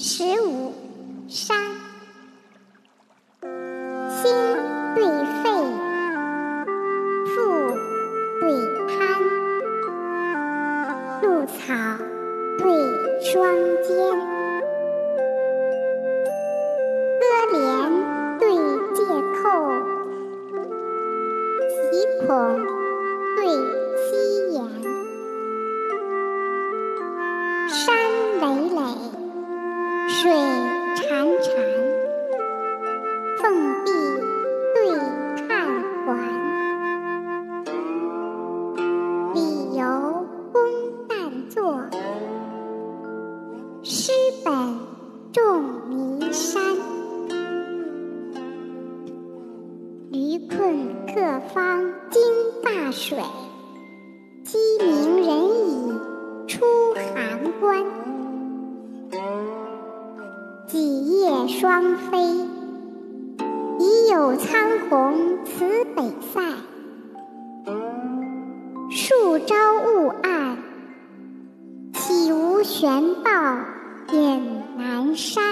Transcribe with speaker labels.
Speaker 1: 十五山，心对肺，腹对膻，露草对霜间，阿莲对介扣，极孔对西岩，山。水潺潺，凤壁对看环，理由公旦作，诗本重弥山。驴困客方惊大水，夜双飞，已有苍鸿辞北塞；数朝雾暗，岂无悬报掩南山？